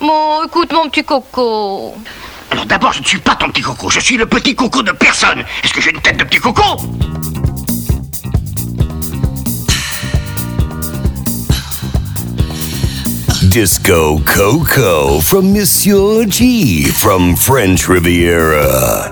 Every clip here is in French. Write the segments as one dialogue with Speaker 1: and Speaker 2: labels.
Speaker 1: Bon, écoute, mon petit coco.
Speaker 2: Alors d'abord, je ne suis pas ton petit coco, je suis le petit coco de personne. Est-ce que j'ai une tête de petit coco?
Speaker 3: Disco Coco from Monsieur G from French Riviera.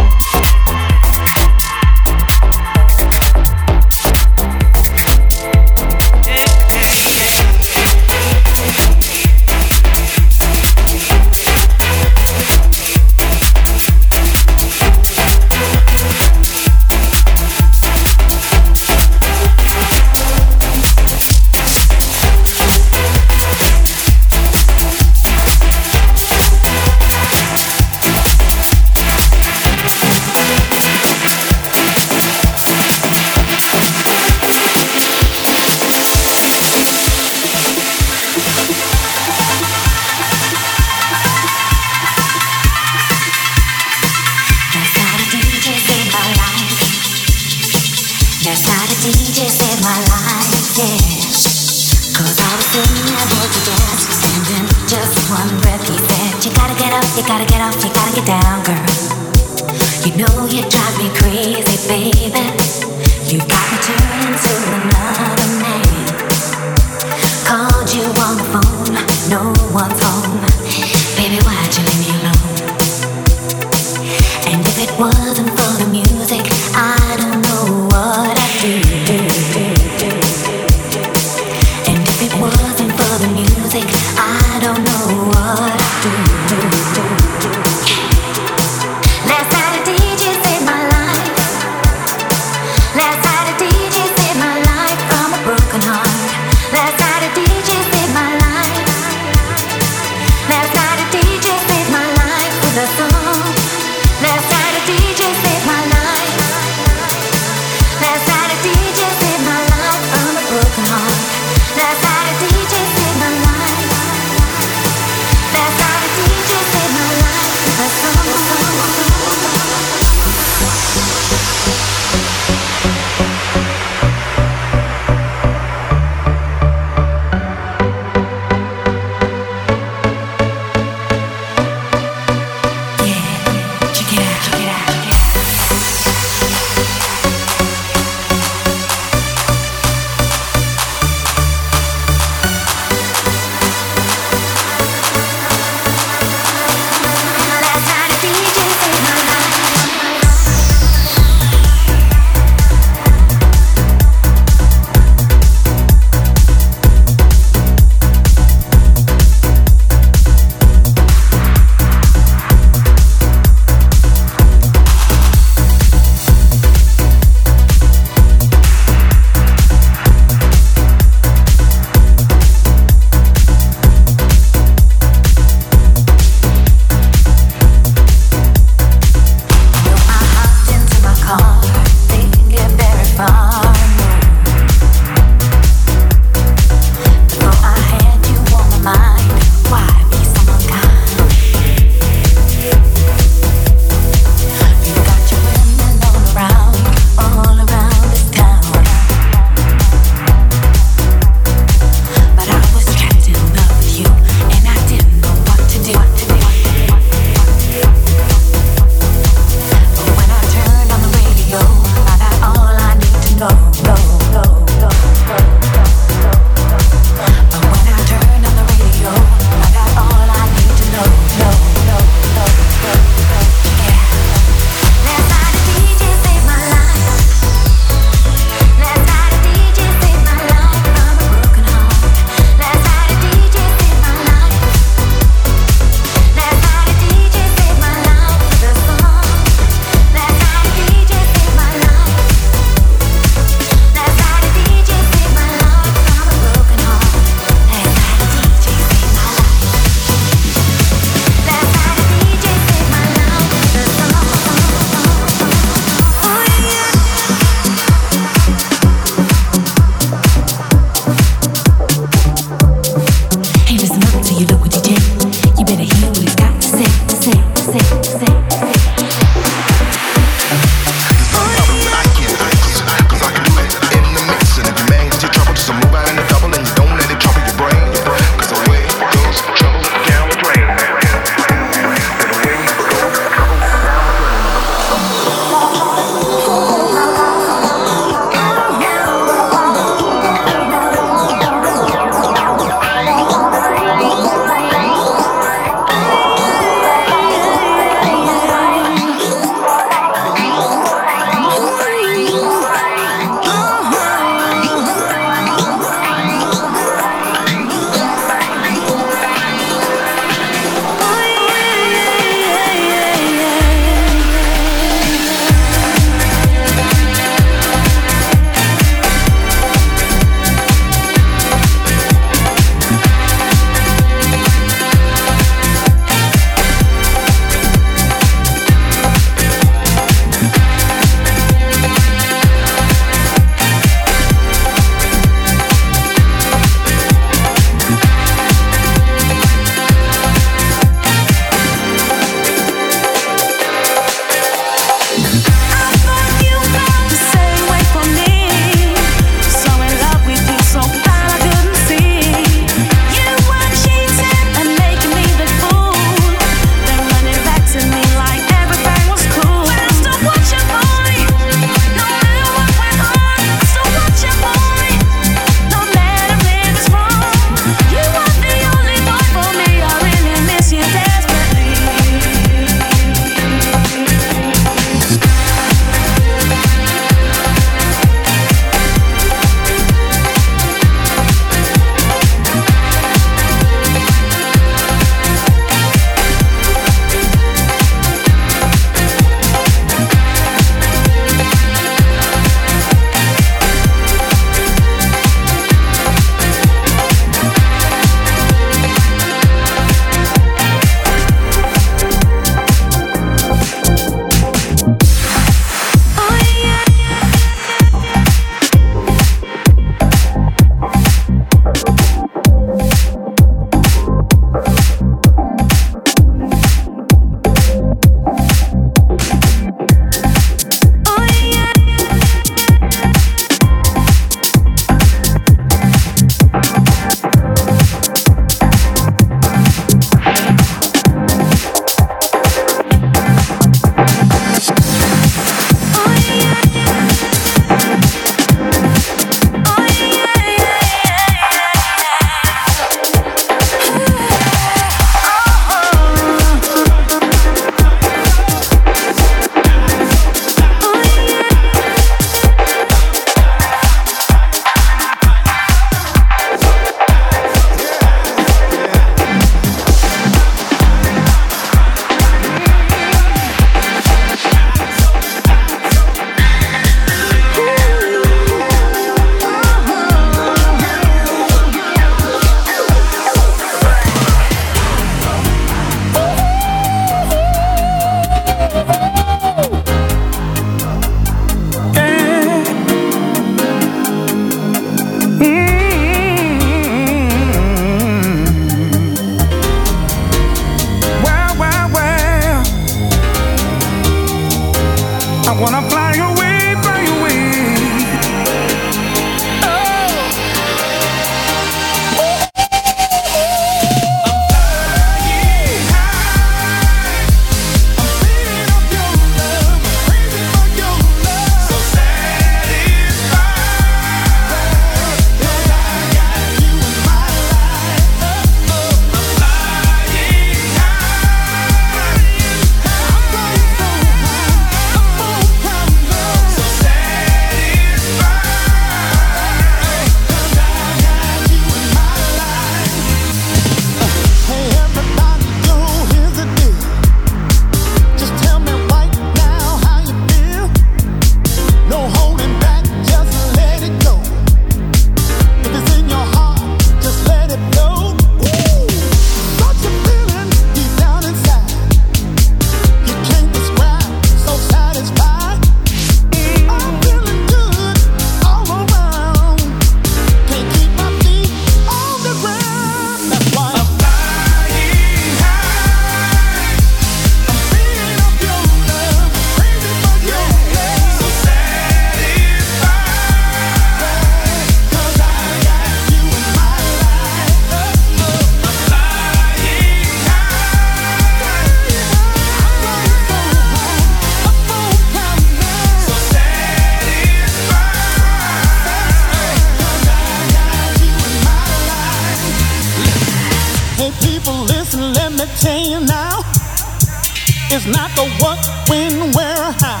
Speaker 4: not the what, when, where, how.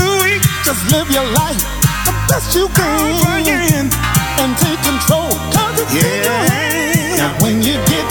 Speaker 4: Ooh, just live your life the best you can. And take control, cause it's yeah. in your hands. Now when you get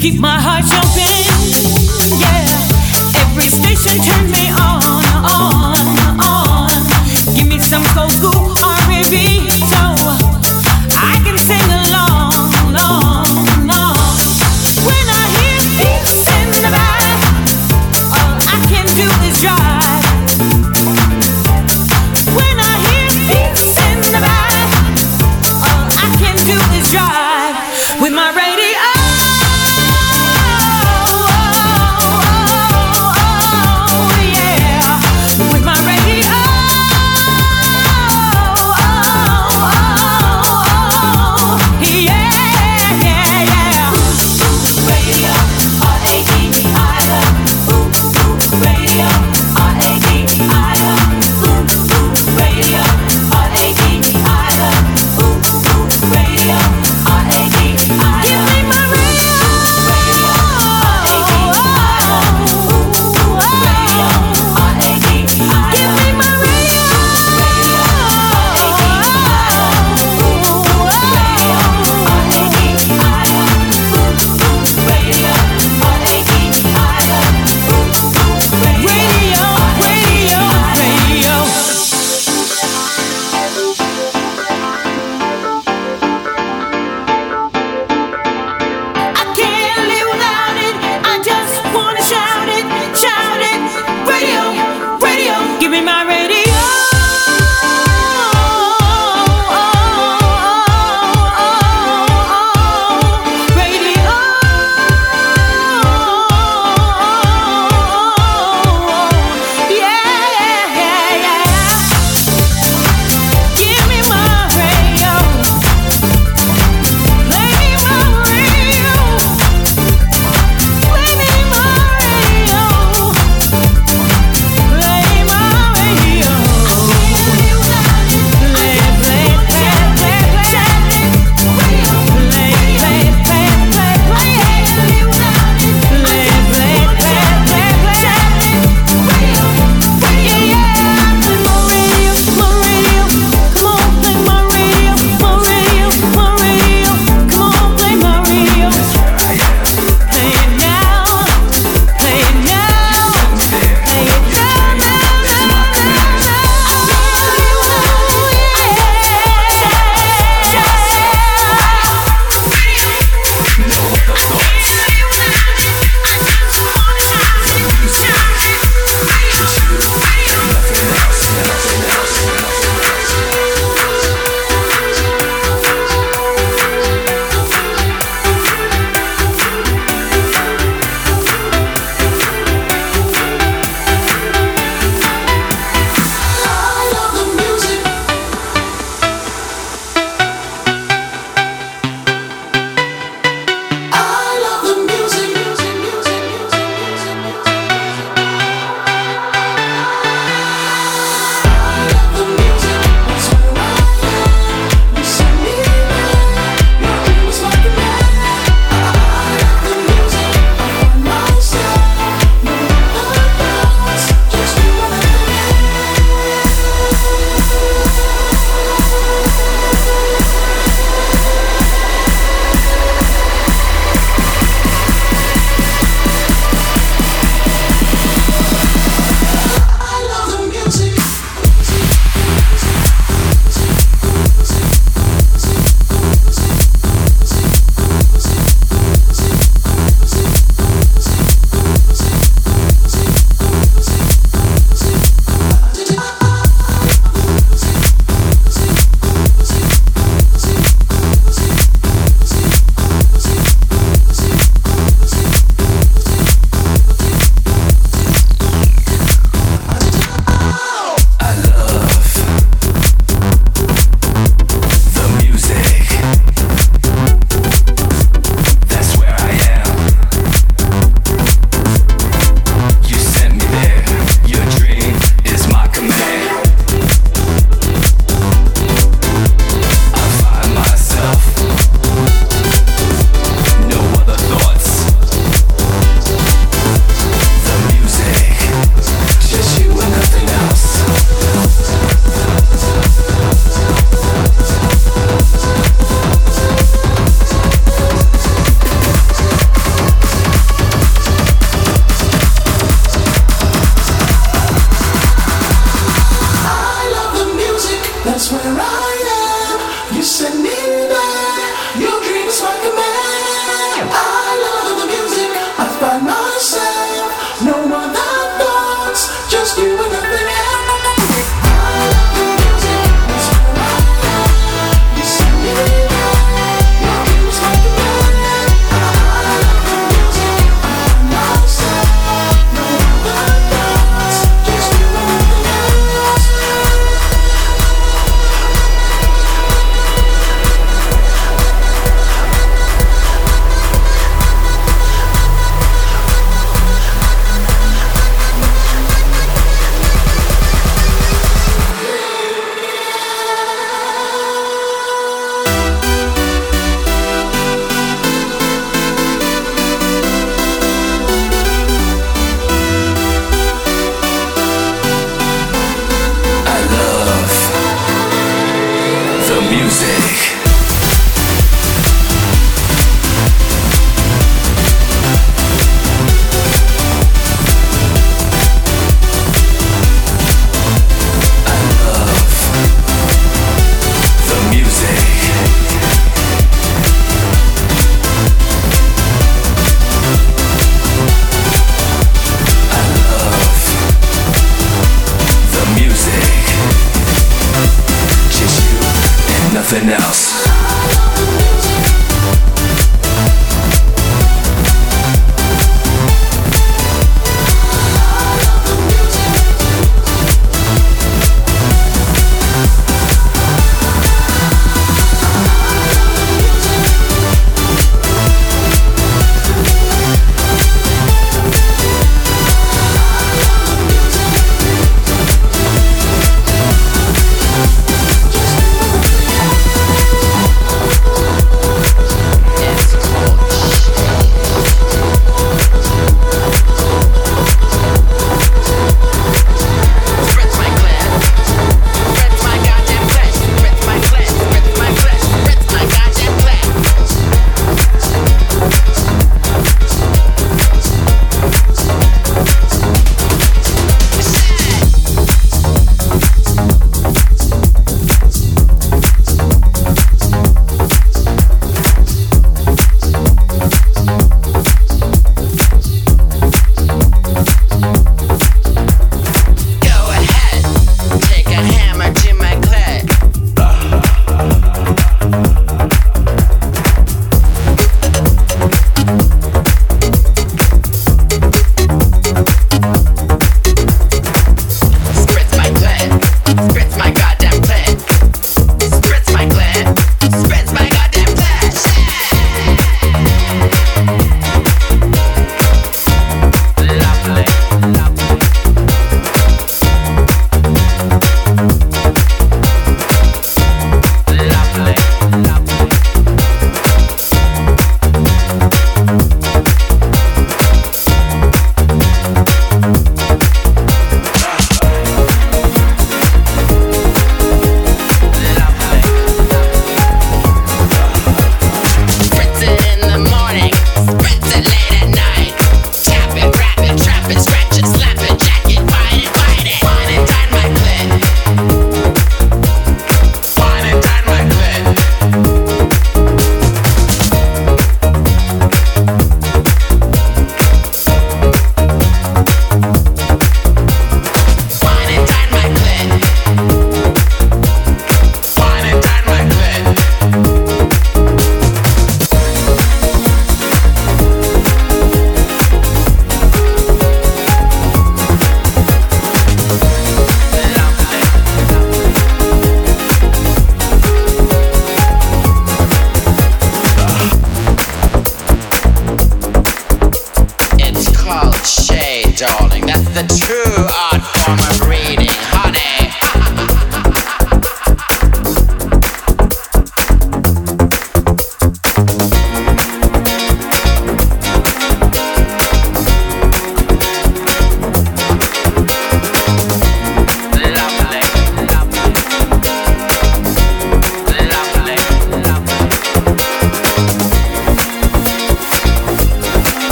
Speaker 4: keep my
Speaker 5: heart jumping,